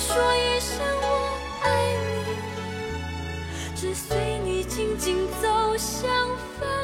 说一声我爱你，只随你静静走向。分。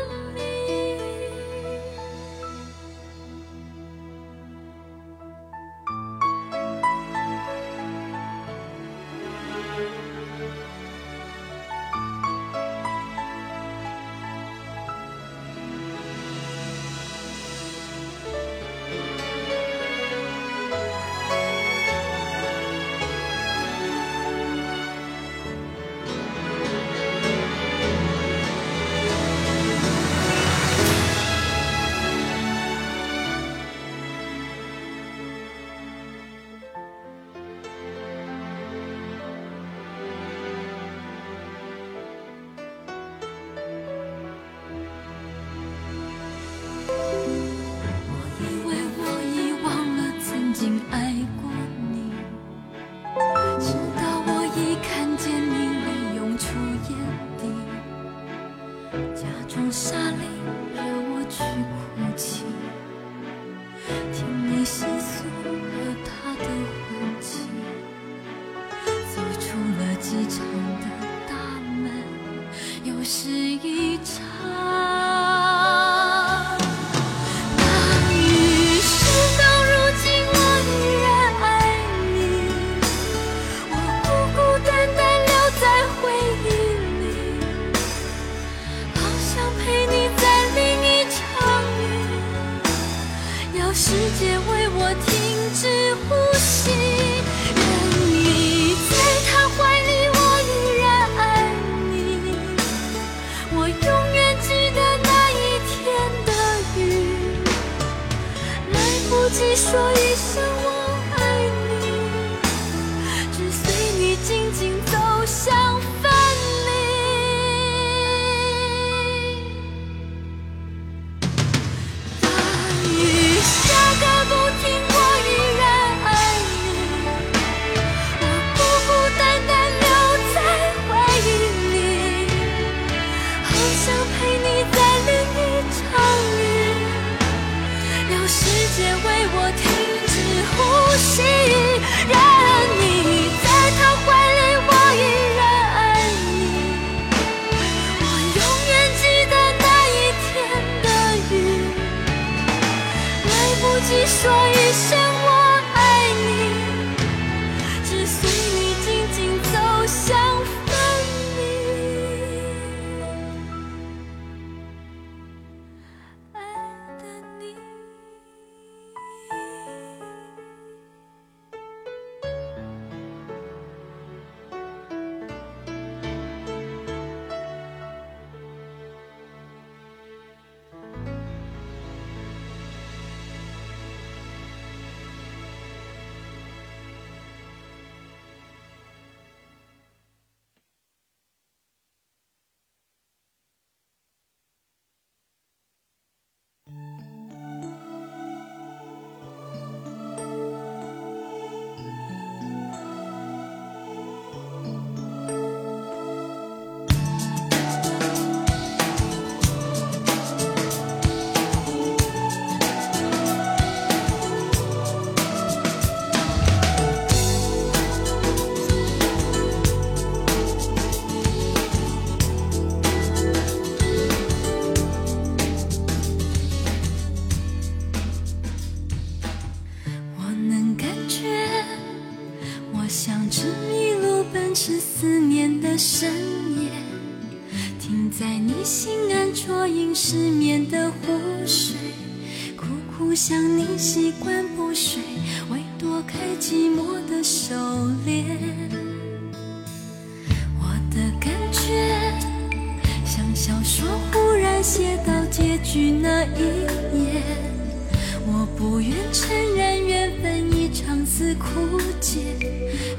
枯竭，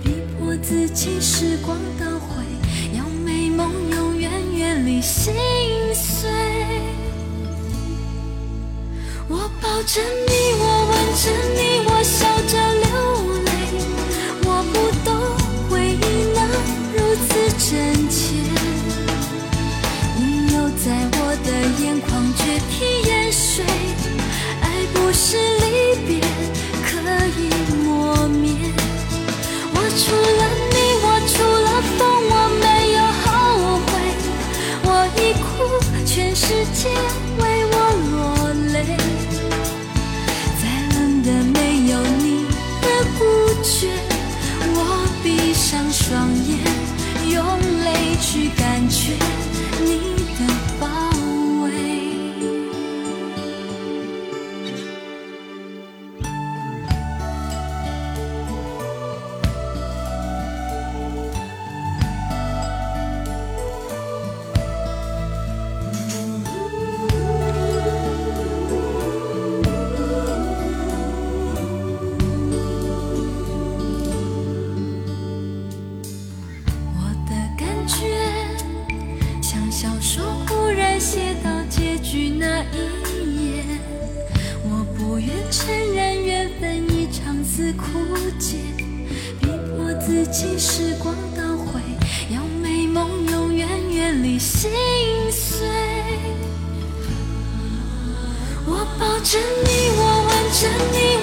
逼迫自己时光倒回，让美梦永远远离心碎。我抱着你，我吻着你，我笑着流泪。我不懂回忆能如此真切，你又在我的眼眶决堤淹水。爱不是离别。truly 惜时光倒回，要美梦永远远离心碎。我抱着你，我吻着你。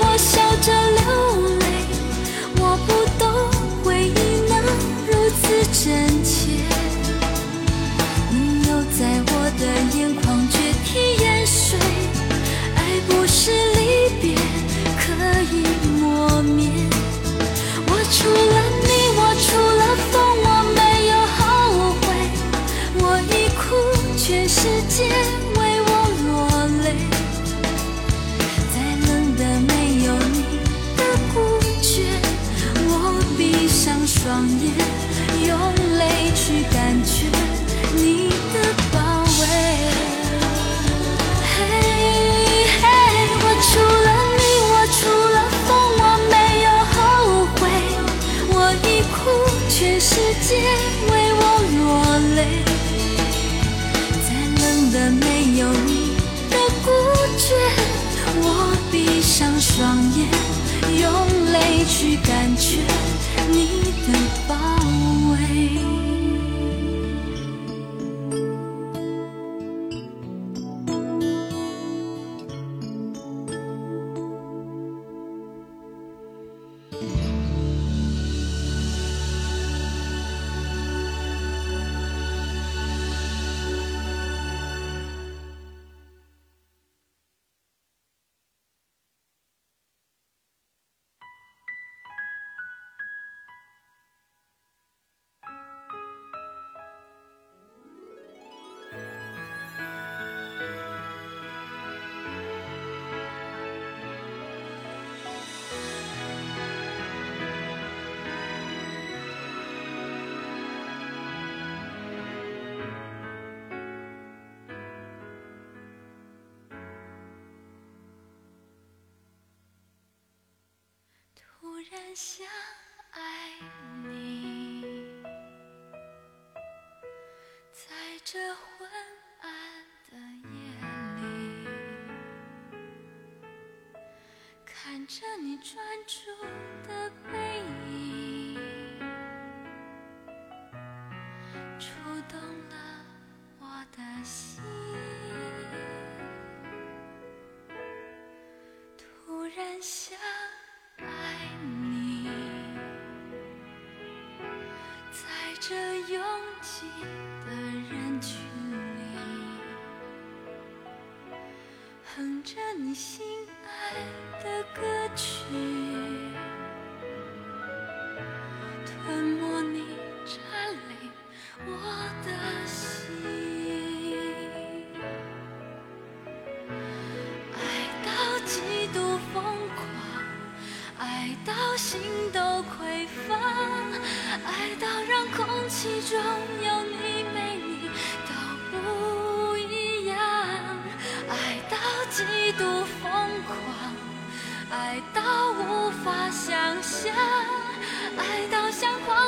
突然想爱你在这昏暗的夜里看着你专注的背影触动了我的心。突然想的人群里哼着你心爱的下爱到像狂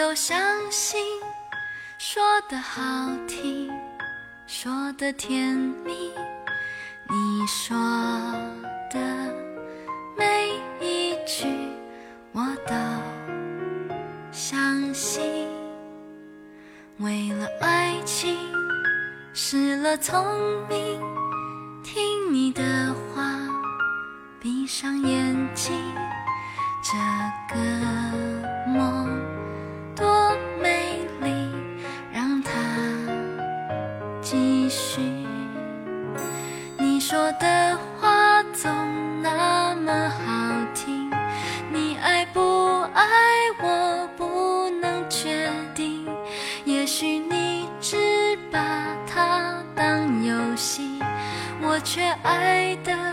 都相信说的好听说的甜蜜你说的每一句我都相信。为了爱情失了聪明却爱的。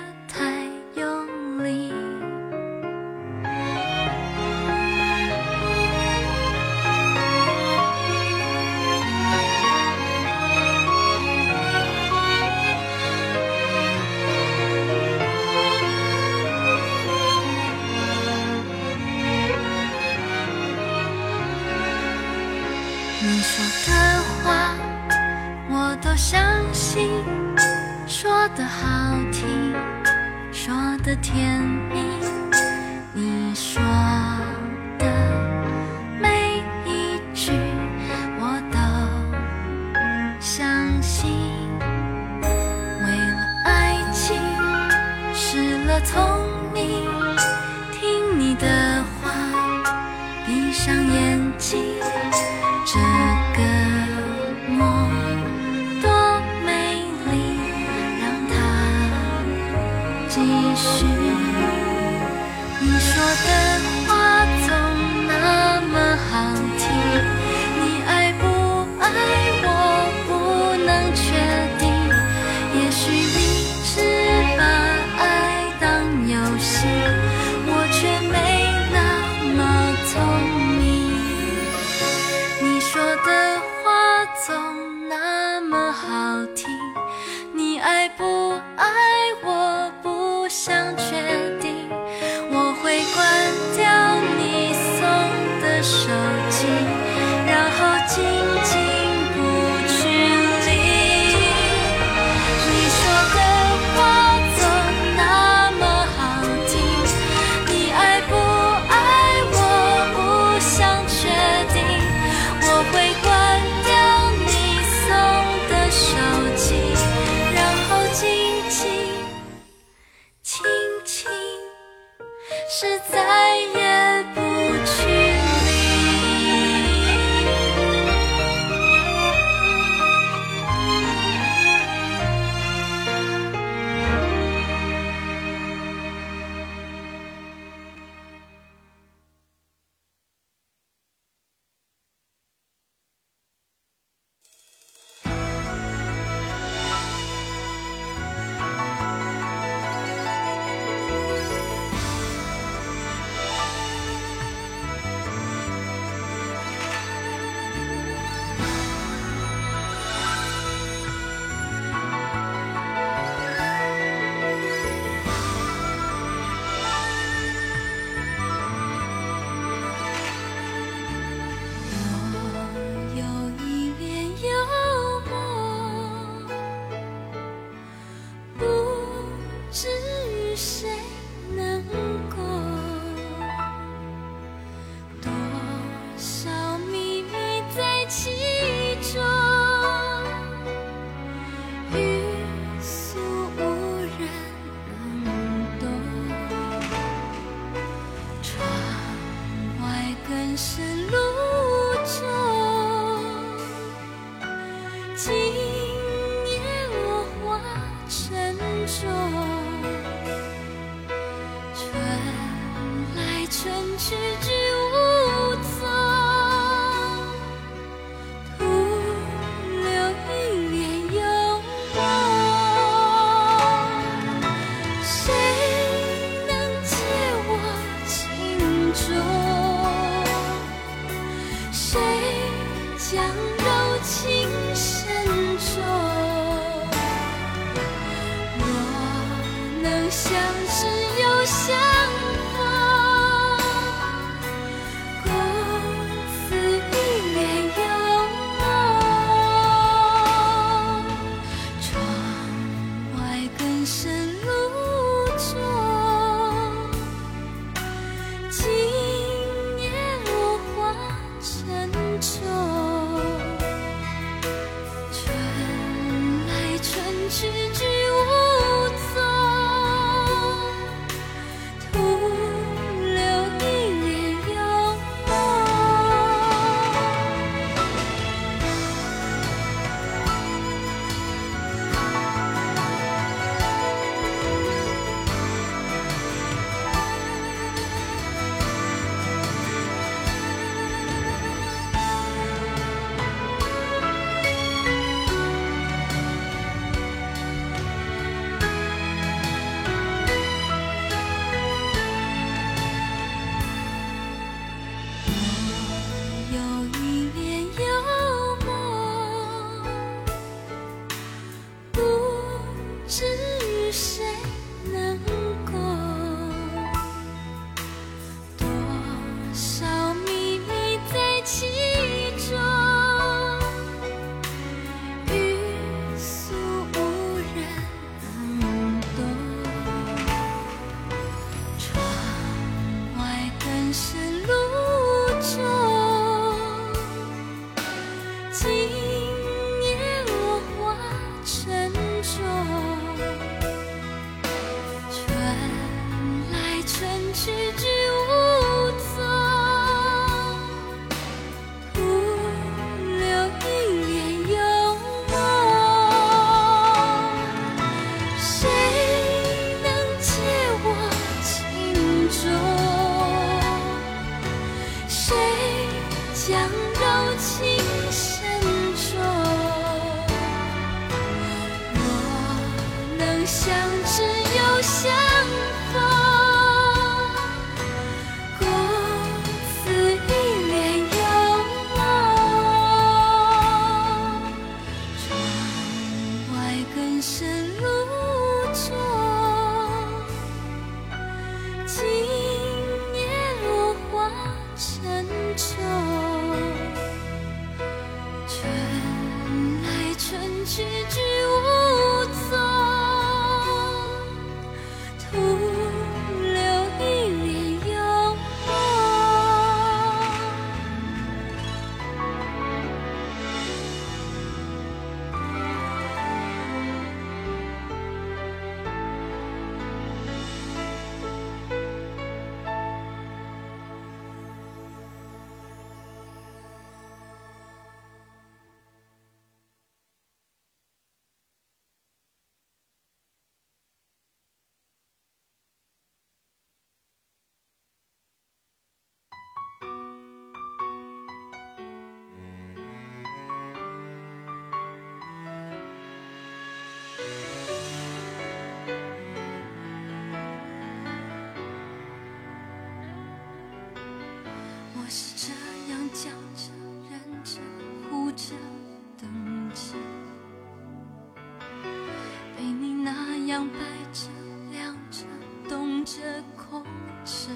晾着、晾着、冻着、空着，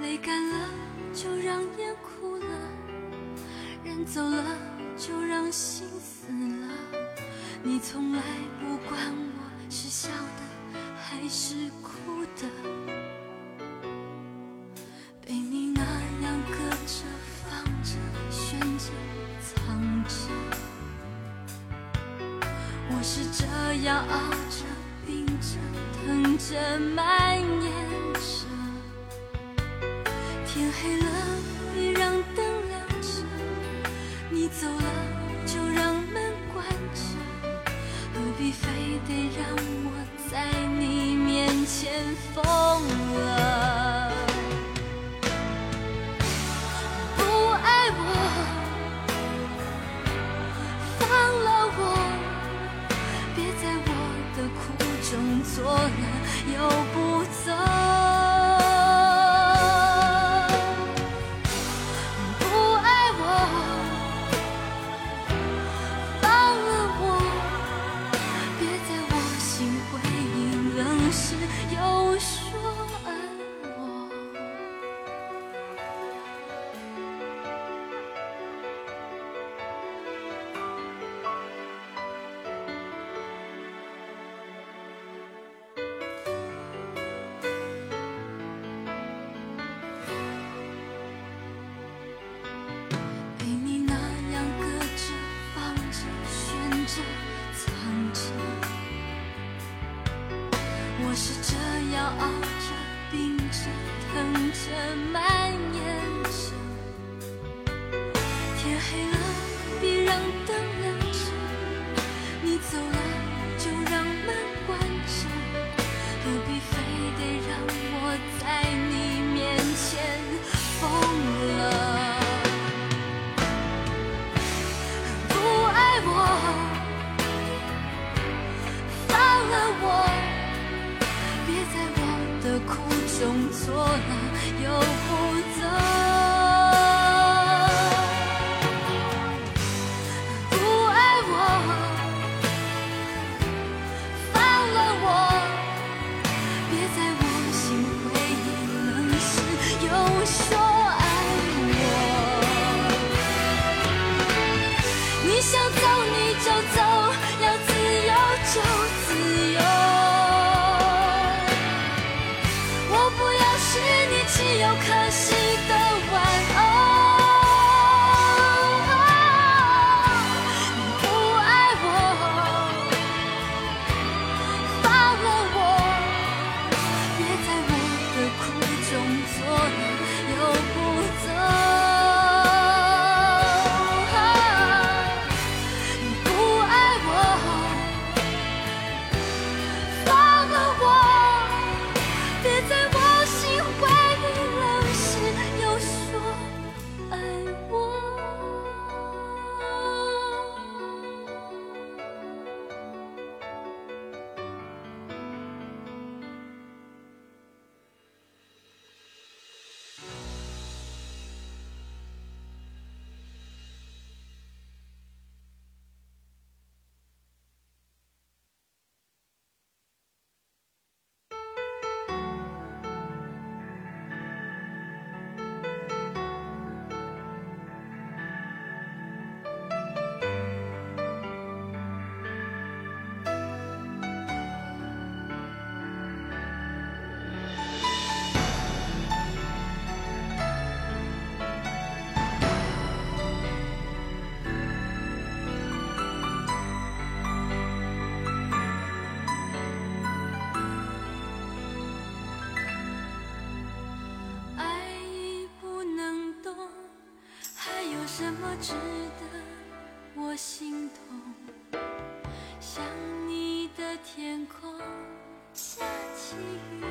泪干了就让眼哭了，人走了就让心死了。你从来不管我是笑的还是哭的。要熬着病着疼着吗值得我心痛，想你的天空下起雨来。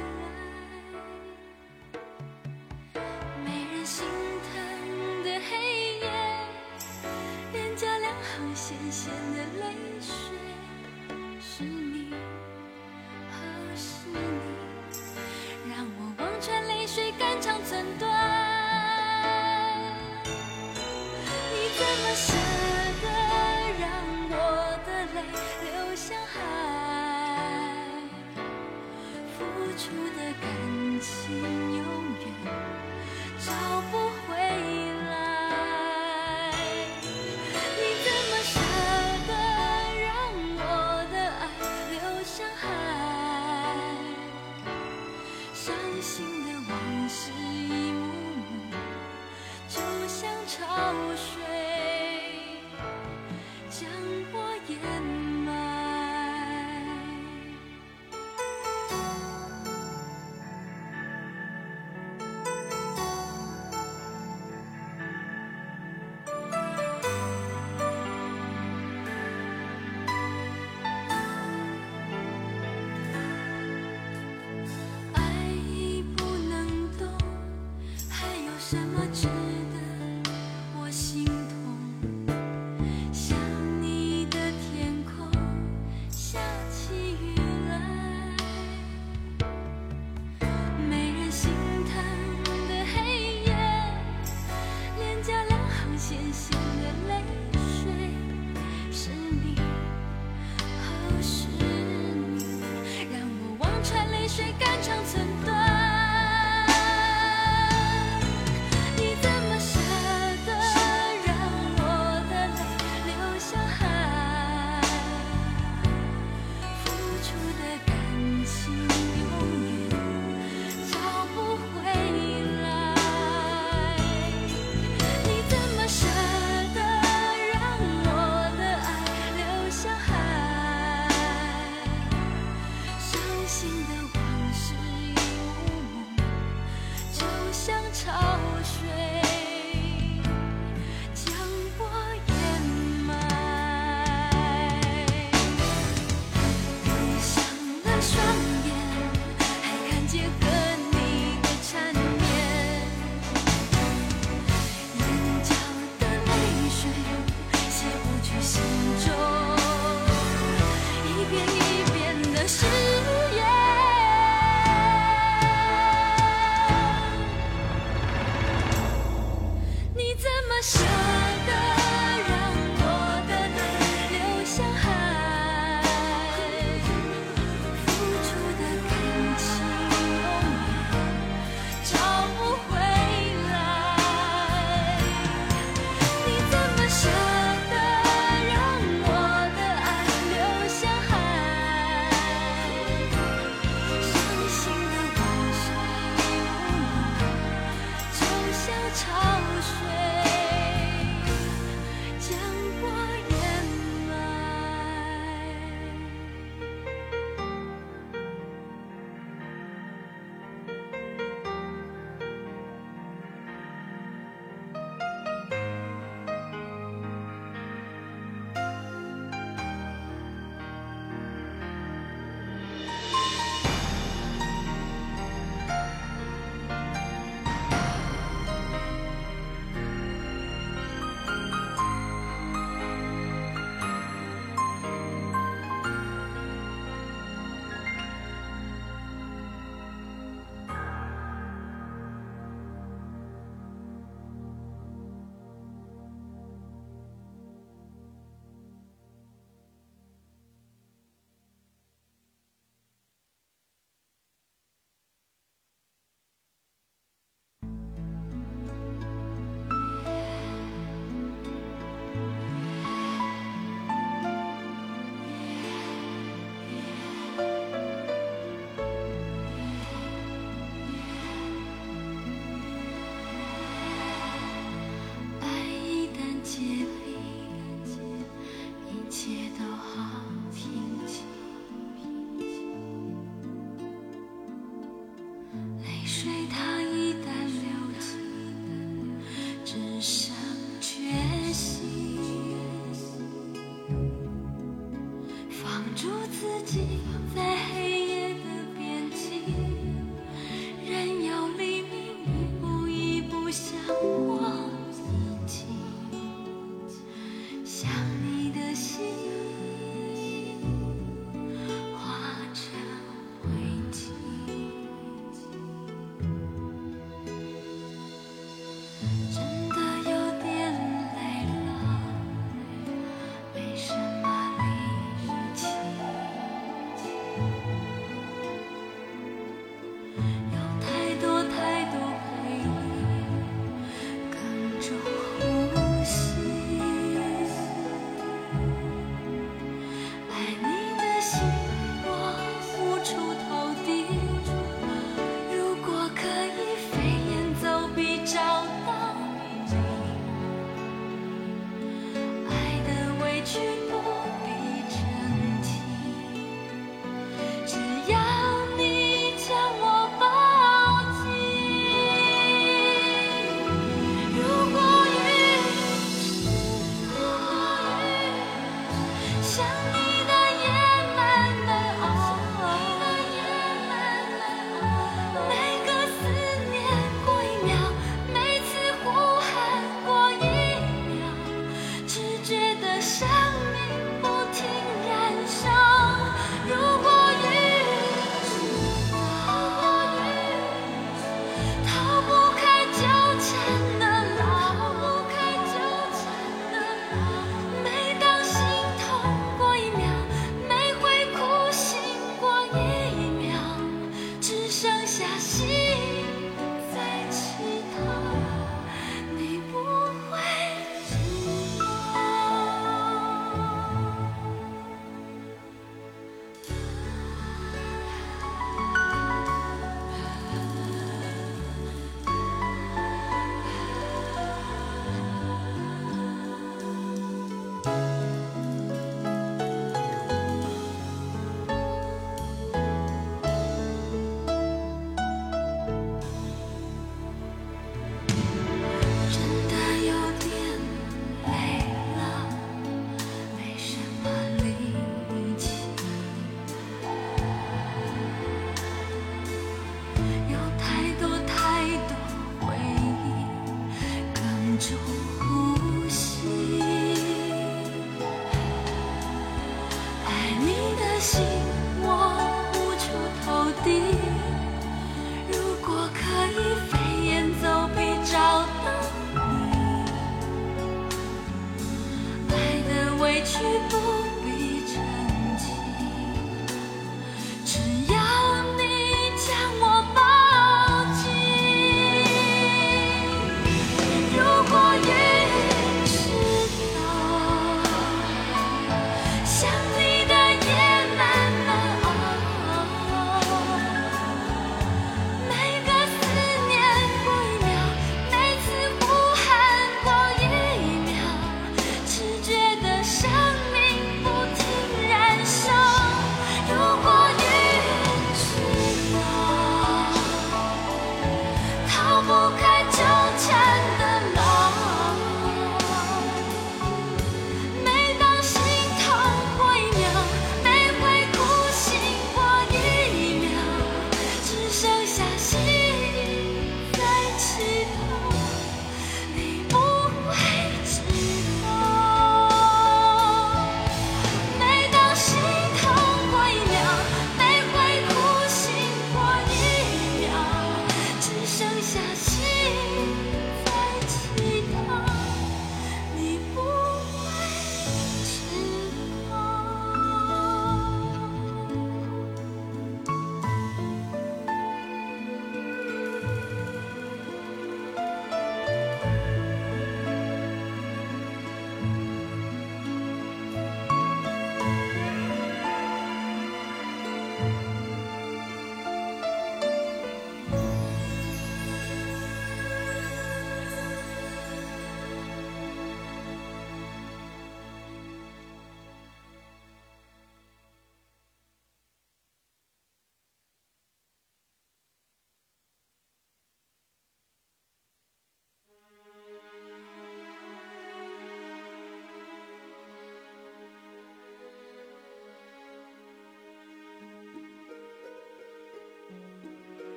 没人心疼的黑夜，人家两行咸咸的泪。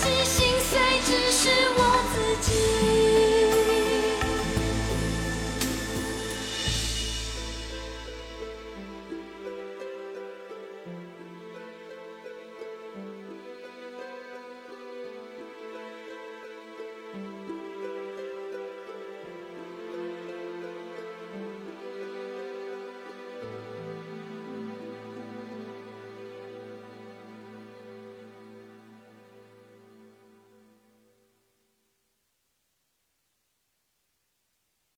谢谢